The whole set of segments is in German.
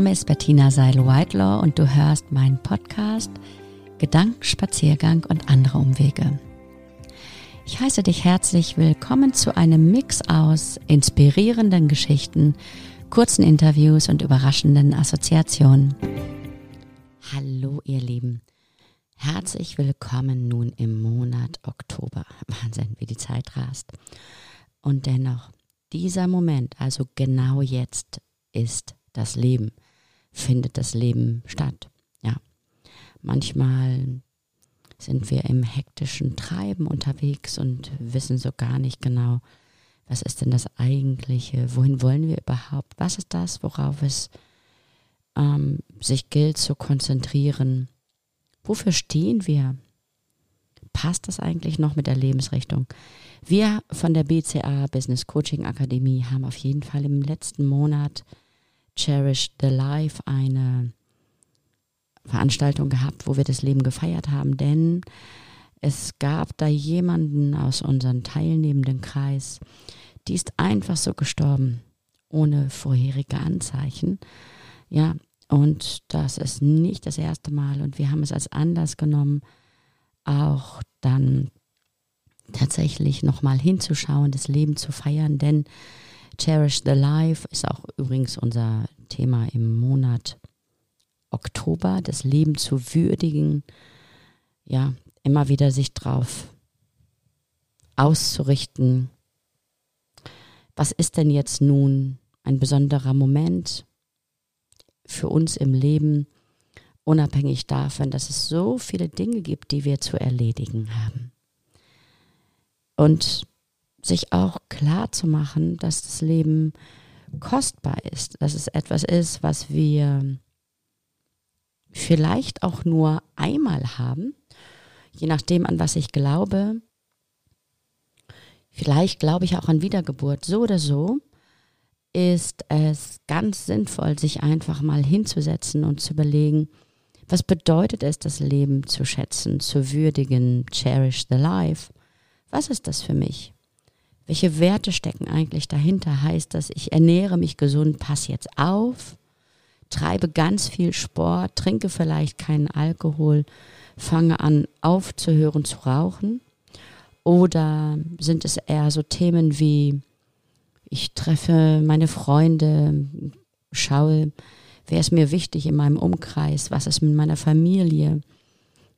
Name ist Bettina Seil-Whitelaw und du hörst meinen Podcast Gedankenspaziergang und andere Umwege. Ich heiße dich herzlich willkommen zu einem Mix aus inspirierenden Geschichten, kurzen Interviews und überraschenden Assoziationen. Hallo ihr Lieben, herzlich willkommen nun im Monat Oktober. Wahnsinn, wie die Zeit rast. Und dennoch, dieser Moment, also genau jetzt, ist das Leben, findet das Leben statt. Ja, manchmal sind wir im hektischen Treiben unterwegs und wissen so gar nicht genau, was ist denn das eigentliche, wohin wollen wir überhaupt, was ist das, worauf es ähm, sich gilt zu konzentrieren, wofür stehen wir, passt das eigentlich noch mit der Lebensrichtung? Wir von der BCA Business Coaching Akademie haben auf jeden Fall im letzten Monat Cherish the Life eine Veranstaltung gehabt, wo wir das Leben gefeiert haben, denn es gab da jemanden aus unserem teilnehmenden Kreis, die ist einfach so gestorben, ohne vorherige Anzeichen. Ja, und das ist nicht das erste Mal und wir haben es als Anlass genommen, auch dann tatsächlich nochmal hinzuschauen, das Leben zu feiern, denn Cherish the Life ist auch übrigens unser Thema im Monat Oktober, das Leben zu würdigen, ja, immer wieder sich drauf auszurichten. Was ist denn jetzt nun ein besonderer Moment für uns im Leben, unabhängig davon, dass es so viele Dinge gibt, die wir zu erledigen haben? Und sich auch klar zu machen, dass das Leben kostbar ist, dass es etwas ist, was wir vielleicht auch nur einmal haben, je nachdem, an was ich glaube. Vielleicht glaube ich auch an Wiedergeburt. So oder so ist es ganz sinnvoll, sich einfach mal hinzusetzen und zu überlegen, was bedeutet es, das Leben zu schätzen, zu würdigen, cherish the life. Was ist das für mich? Welche Werte stecken eigentlich dahinter? Heißt das, ich ernähre mich gesund, pass jetzt auf, treibe ganz viel Sport, trinke vielleicht keinen Alkohol, fange an aufzuhören zu rauchen? Oder sind es eher so Themen wie, ich treffe meine Freunde, schaue, wer ist mir wichtig in meinem Umkreis, was ist mit meiner Familie,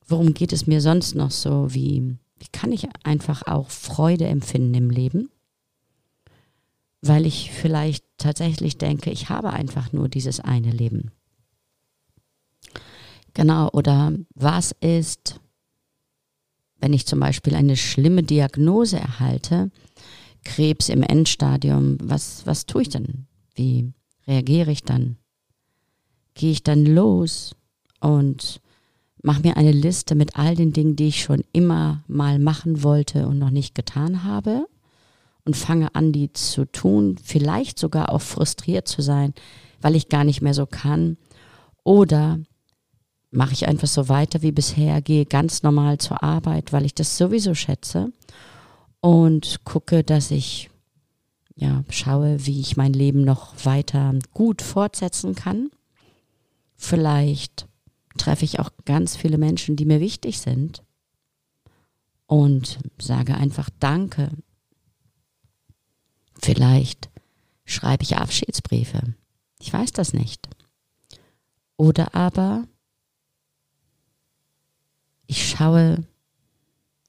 worum geht es mir sonst noch so, wie kann ich einfach auch Freude empfinden im Leben? Weil ich vielleicht tatsächlich denke, ich habe einfach nur dieses eine Leben. Genau, oder was ist, wenn ich zum Beispiel eine schlimme Diagnose erhalte, Krebs im Endstadium, was, was tue ich dann? Wie reagiere ich dann? Gehe ich dann los und Mach mir eine Liste mit all den Dingen, die ich schon immer mal machen wollte und noch nicht getan habe und fange an, die zu tun, vielleicht sogar auch frustriert zu sein, weil ich gar nicht mehr so kann. Oder mache ich einfach so weiter wie bisher, gehe ganz normal zur Arbeit, weil ich das sowieso schätze und gucke, dass ich ja schaue, wie ich mein Leben noch weiter gut fortsetzen kann. Vielleicht treffe ich auch ganz viele Menschen, die mir wichtig sind und sage einfach Danke. Vielleicht schreibe ich Abschiedsbriefe. Ich weiß das nicht. Oder aber ich schaue,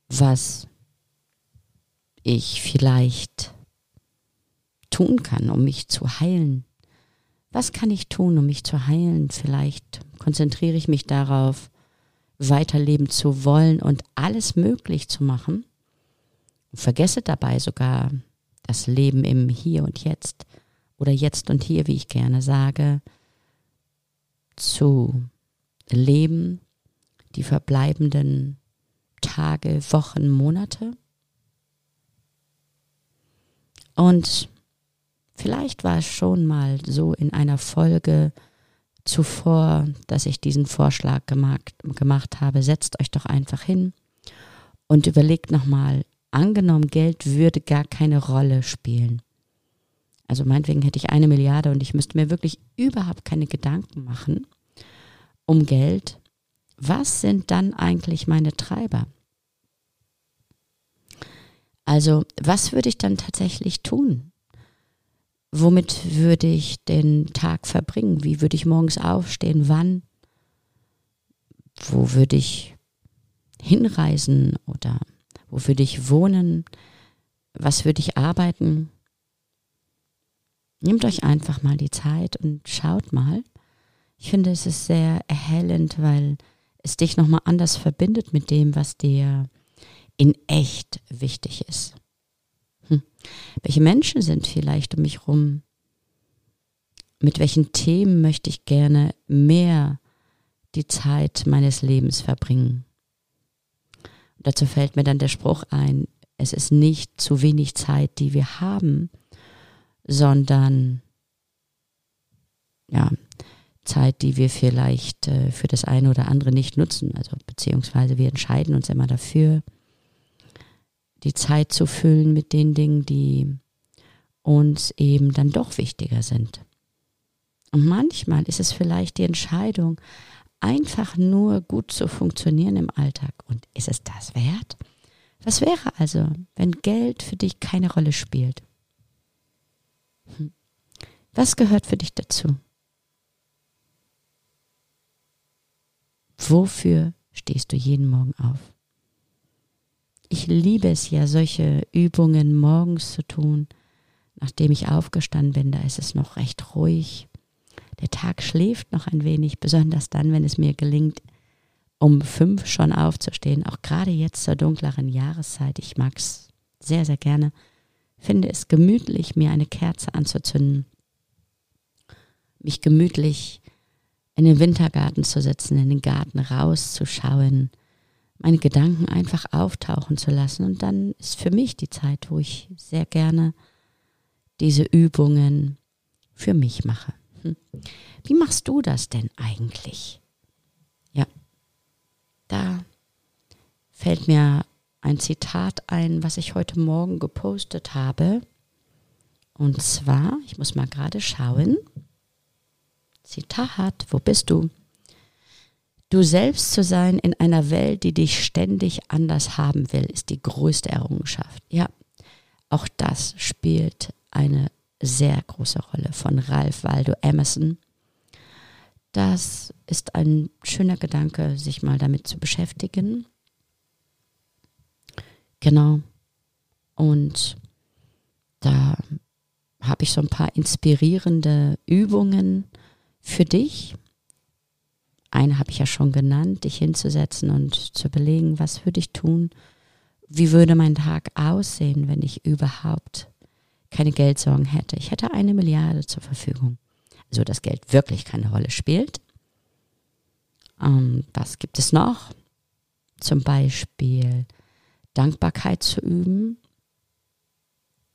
was ich vielleicht tun kann, um mich zu heilen. Was kann ich tun, um mich zu heilen? Vielleicht konzentriere ich mich darauf, weiterleben zu wollen und alles möglich zu machen. Und vergesse dabei sogar das Leben im Hier und Jetzt oder Jetzt und Hier, wie ich gerne sage, zu leben, die verbleibenden Tage, Wochen, Monate. Und vielleicht war es schon mal so in einer Folge, zuvor, dass ich diesen Vorschlag gemacht, gemacht habe, setzt euch doch einfach hin und überlegt nochmal, angenommen, Geld würde gar keine Rolle spielen. also meinetwegen hätte ich eine Milliarde und ich müsste mir wirklich überhaupt keine Gedanken machen um Geld, was sind dann eigentlich meine Treiber? Also, was würde ich dann tatsächlich tun? Womit würde ich den Tag verbringen? Wie würde ich morgens aufstehen? Wann? Wo würde ich hinreisen oder wo würde ich wohnen? Was würde ich arbeiten? Nehmt euch einfach mal die Zeit und schaut mal. Ich finde, es ist sehr erhellend, weil es dich nochmal anders verbindet mit dem, was dir in echt wichtig ist. Welche Menschen sind vielleicht um mich rum? Mit welchen Themen möchte ich gerne mehr die Zeit meines Lebens verbringen? Und dazu fällt mir dann der Spruch ein, es ist nicht zu wenig Zeit, die wir haben, sondern ja, Zeit, die wir vielleicht äh, für das eine oder andere nicht nutzen. Also beziehungsweise wir entscheiden uns immer dafür, die Zeit zu füllen mit den Dingen, die uns eben dann doch wichtiger sind. Und manchmal ist es vielleicht die Entscheidung, einfach nur gut zu funktionieren im Alltag. Und ist es das wert? Was wäre also, wenn Geld für dich keine Rolle spielt? Hm. Was gehört für dich dazu? Wofür stehst du jeden Morgen auf? Ich liebe es ja, solche Übungen morgens zu tun, nachdem ich aufgestanden bin. Da ist es noch recht ruhig. Der Tag schläft noch ein wenig, besonders dann, wenn es mir gelingt, um fünf schon aufzustehen. Auch gerade jetzt zur dunkleren Jahreszeit. Ich mag es sehr, sehr gerne. Finde es gemütlich, mir eine Kerze anzuzünden, mich gemütlich in den Wintergarten zu setzen, in den Garten rauszuschauen, meine Gedanken einfach auftauchen zu lassen. Und dann ist für mich die Zeit, wo ich sehr gerne diese Übungen für mich mache. Hm. Wie machst du das denn eigentlich? Ja, da fällt mir ein Zitat ein, was ich heute Morgen gepostet habe. Und zwar, ich muss mal gerade schauen, Zitat, wo bist du? Du selbst zu sein in einer Welt, die dich ständig anders haben will, ist die größte Errungenschaft. Ja, auch das spielt eine sehr große Rolle von Ralph Waldo Emerson. Das ist ein schöner Gedanke, sich mal damit zu beschäftigen. Genau. Und da habe ich so ein paar inspirierende Übungen für dich. Eine habe ich ja schon genannt, dich hinzusetzen und zu überlegen, was würde ich tun? Wie würde mein Tag aussehen, wenn ich überhaupt keine Geldsorgen hätte? Ich hätte eine Milliarde zur Verfügung. Also das Geld wirklich keine Rolle spielt. Ähm, was gibt es noch? Zum Beispiel Dankbarkeit zu üben,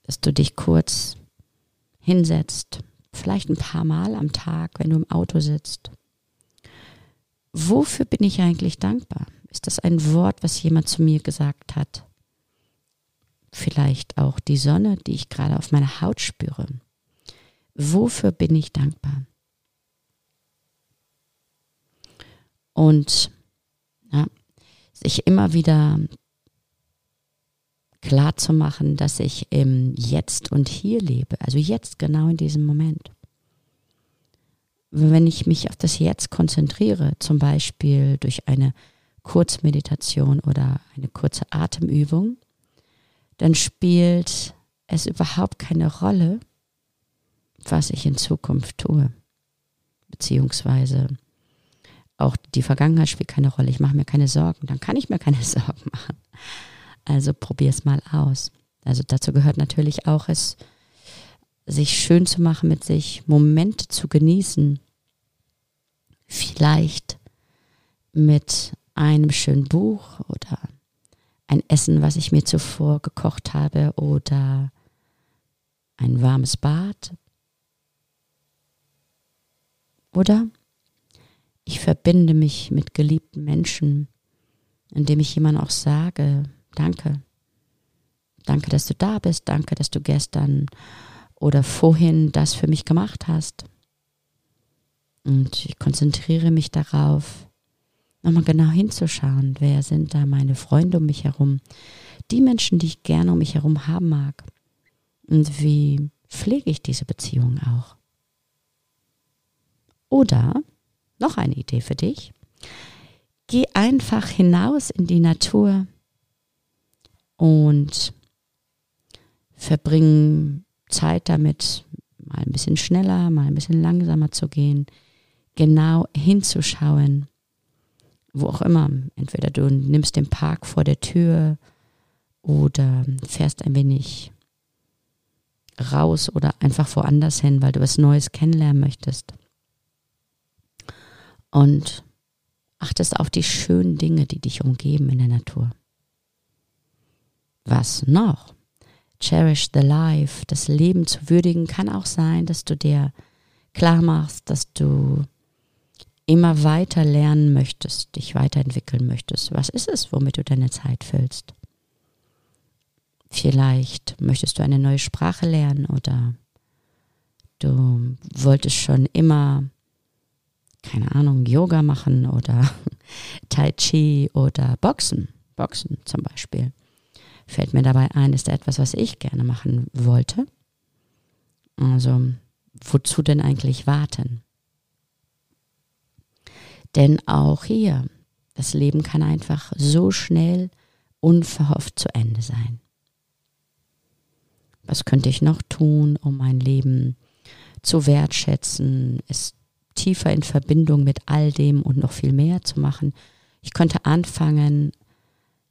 dass du dich kurz hinsetzt, vielleicht ein paar Mal am Tag, wenn du im Auto sitzt. Wofür bin ich eigentlich dankbar? Ist das ein Wort, was jemand zu mir gesagt hat? Vielleicht auch die Sonne, die ich gerade auf meiner Haut spüre. Wofür bin ich dankbar? Und ja, sich immer wieder klar zu machen, dass ich im Jetzt und Hier lebe, also jetzt genau in diesem Moment. Wenn ich mich auf das Jetzt konzentriere, zum Beispiel durch eine Kurzmeditation oder eine kurze Atemübung, dann spielt es überhaupt keine Rolle, was ich in Zukunft tue. Beziehungsweise auch die Vergangenheit spielt keine Rolle. Ich mache mir keine Sorgen. Dann kann ich mir keine Sorgen machen. Also probier es mal aus. Also dazu gehört natürlich auch es, sich schön zu machen mit sich, Momente zu genießen. Vielleicht mit einem schönen Buch oder ein Essen, was ich mir zuvor gekocht habe oder ein warmes Bad. Oder ich verbinde mich mit geliebten Menschen, indem ich jemandem auch sage, Danke. Danke, dass du da bist. Danke, dass du gestern oder vorhin das für mich gemacht hast. Und ich konzentriere mich darauf, nochmal genau hinzuschauen, wer sind da meine Freunde um mich herum, die Menschen, die ich gerne um mich herum haben mag. Und wie pflege ich diese Beziehung auch? Oder, noch eine Idee für dich, geh einfach hinaus in die Natur und verbring Zeit damit, mal ein bisschen schneller, mal ein bisschen langsamer zu gehen, genau hinzuschauen, wo auch immer. Entweder du nimmst den Park vor der Tür oder fährst ein wenig raus oder einfach woanders hin, weil du was Neues kennenlernen möchtest. Und achtest auf die schönen Dinge, die dich umgeben in der Natur. Was noch? Cherish the life, das Leben zu würdigen, kann auch sein, dass du dir klar machst, dass du immer weiter lernen möchtest, dich weiterentwickeln möchtest. Was ist es, womit du deine Zeit füllst? Vielleicht möchtest du eine neue Sprache lernen oder du wolltest schon immer, keine Ahnung, Yoga machen oder Tai Chi oder Boxen. Boxen zum Beispiel. Fällt mir dabei ein, ist da etwas, was ich gerne machen wollte. Also, wozu denn eigentlich warten? Denn auch hier, das Leben kann einfach so schnell unverhofft zu Ende sein. Was könnte ich noch tun, um mein Leben zu wertschätzen, es tiefer in Verbindung mit all dem und noch viel mehr zu machen? Ich könnte anfangen,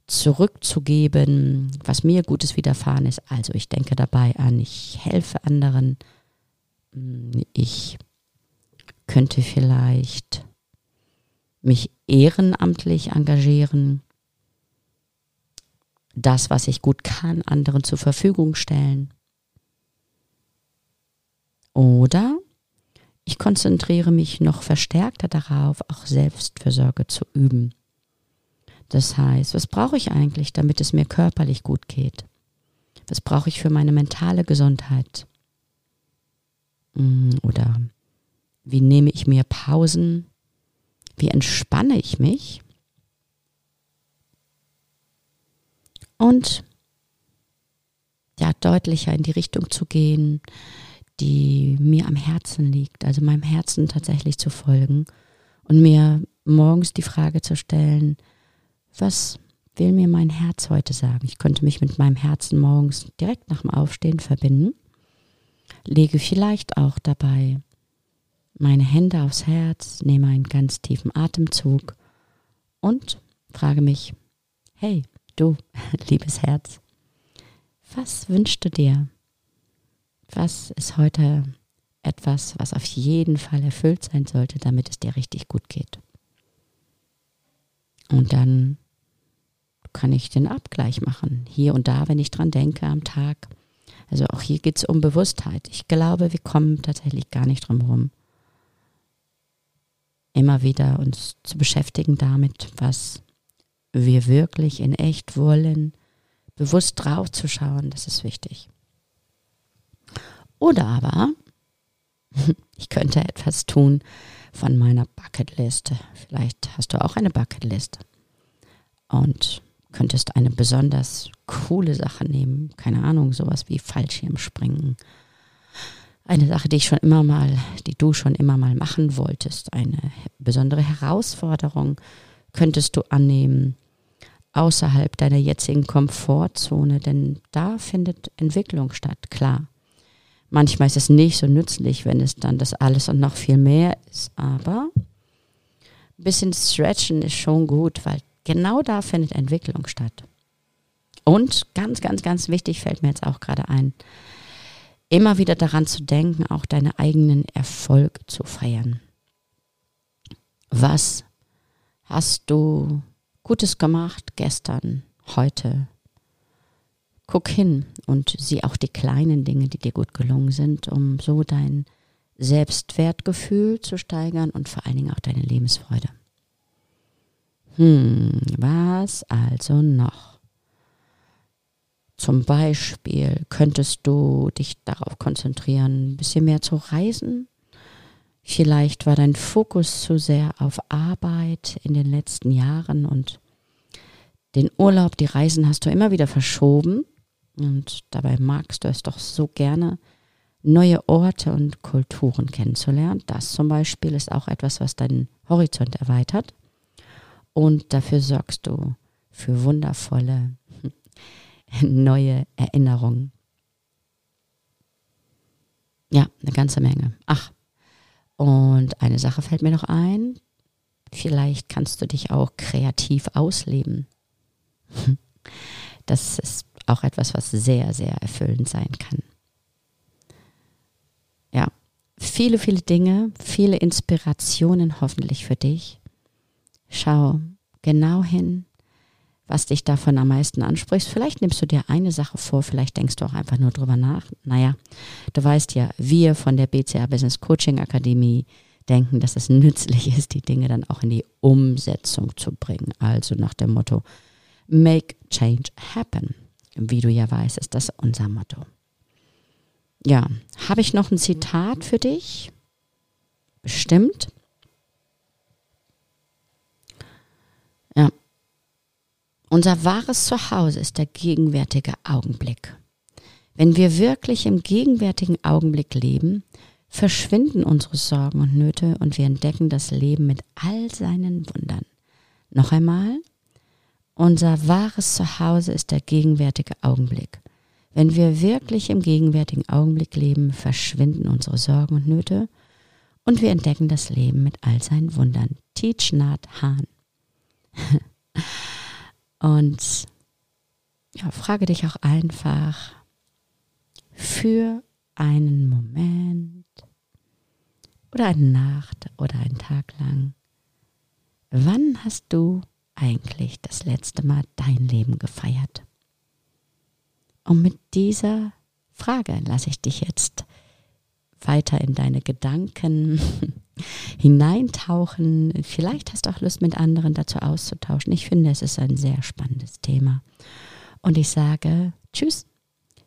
zurückzugeben, was mir Gutes widerfahren ist. Also ich denke dabei an, ich helfe anderen. Ich könnte vielleicht mich ehrenamtlich engagieren das, was ich gut kann, anderen zur Verfügung stellen. Oder ich konzentriere mich noch verstärkter darauf, auch Selbstfürsorge zu üben. Das heißt, was brauche ich eigentlich, damit es mir körperlich gut geht? Was brauche ich für meine mentale Gesundheit? Hm, oder wie nehme ich mir Pausen? Wie entspanne ich mich? und ja, deutlicher in die Richtung zu gehen, die mir am Herzen liegt, also meinem Herzen tatsächlich zu folgen und mir morgens die Frage zu stellen, was will mir mein Herz heute sagen? Ich könnte mich mit meinem Herzen morgens direkt nach dem Aufstehen verbinden, lege vielleicht auch dabei meine Hände aufs Herz, nehme einen ganz tiefen Atemzug und frage mich, hey, Du, liebes Herz, was wünschst du dir? Was ist heute etwas, was auf jeden Fall erfüllt sein sollte, damit es dir richtig gut geht? Und dann kann ich den Abgleich machen, hier und da, wenn ich dran denke am Tag. Also auch hier geht es um Bewusstheit. Ich glaube, wir kommen tatsächlich gar nicht drum herum, immer wieder uns zu beschäftigen damit, was wir wirklich in echt wollen, bewusst drauf zu schauen, das ist wichtig. Oder aber, ich könnte etwas tun von meiner Bucketliste. Vielleicht hast du auch eine Bucketliste und könntest eine besonders coole Sache nehmen. Keine Ahnung, sowas wie Fallschirmspringen. Eine Sache, die ich schon immer mal, die du schon immer mal machen wolltest. Eine besondere Herausforderung könntest du annehmen außerhalb deiner jetzigen Komfortzone, denn da findet Entwicklung statt, klar. Manchmal ist es nicht so nützlich, wenn es dann das alles und noch viel mehr ist, aber ein bisschen stretchen ist schon gut, weil genau da findet Entwicklung statt. Und ganz, ganz, ganz wichtig fällt mir jetzt auch gerade ein, immer wieder daran zu denken, auch deine eigenen Erfolge zu feiern. Was hast du Gutes gemacht gestern, heute. Guck hin und sieh auch die kleinen Dinge, die dir gut gelungen sind, um so dein Selbstwertgefühl zu steigern und vor allen Dingen auch deine Lebensfreude. Hm, was also noch? Zum Beispiel könntest du dich darauf konzentrieren, ein bisschen mehr zu reisen. Vielleicht war dein Fokus zu sehr auf Arbeit in den letzten Jahren und den Urlaub, die Reisen hast du immer wieder verschoben. Und dabei magst du es doch so gerne, neue Orte und Kulturen kennenzulernen. Das zum Beispiel ist auch etwas, was deinen Horizont erweitert. Und dafür sorgst du für wundervolle neue Erinnerungen. Ja, eine ganze Menge. Ach, und eine Sache fällt mir noch ein. Vielleicht kannst du dich auch kreativ ausleben. Das ist auch etwas, was sehr, sehr erfüllend sein kann. Ja, viele, viele Dinge, viele Inspirationen hoffentlich für dich. Schau genau hin, was dich davon am meisten anspricht. Vielleicht nimmst du dir eine Sache vor, vielleicht denkst du auch einfach nur drüber nach. Naja, du weißt ja, wir von der BCA Business Coaching Akademie denken, dass es nützlich ist, die Dinge dann auch in die Umsetzung zu bringen. Also nach dem Motto, make change happen. Wie du ja weißt, ist das unser Motto. Ja, habe ich noch ein Zitat für dich? Bestimmt. Ja. Unser wahres Zuhause ist der gegenwärtige Augenblick. Wenn wir wirklich im gegenwärtigen Augenblick leben, verschwinden unsere Sorgen und Nöte und wir entdecken das Leben mit all seinen Wundern. Noch einmal, unser wahres Zuhause ist der gegenwärtige Augenblick. Wenn wir wirklich im gegenwärtigen Augenblick leben, verschwinden unsere Sorgen und Nöte und wir entdecken das Leben mit all seinen Wundern. Teach Nat Hahn. und ja, frage dich auch einfach für einen Moment oder eine Nacht oder einen Tag lang, wann hast du eigentlich das letzte Mal dein Leben gefeiert? Und mit dieser Frage lasse ich dich jetzt weiter in deine Gedanken hineintauchen. Vielleicht hast du auch Lust, mit anderen dazu auszutauschen. Ich finde, es ist ein sehr spannendes Thema. Und ich sage Tschüss,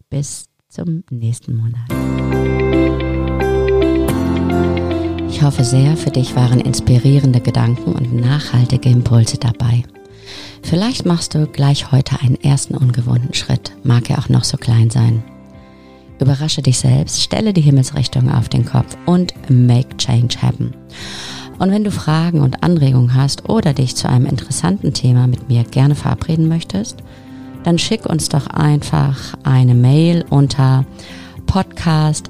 bis zum nächsten Monat. Ich hoffe sehr, für dich waren inspirierende Gedanken und nachhaltige Impulse dabei. Vielleicht machst du gleich heute einen ersten ungewohnten Schritt, mag er auch noch so klein sein. Überrasche dich selbst, stelle die Himmelsrichtung auf den Kopf und make change happen. Und wenn du Fragen und Anregungen hast oder dich zu einem interessanten Thema mit mir gerne verabreden möchtest, dann schick uns doch einfach eine Mail unter podcast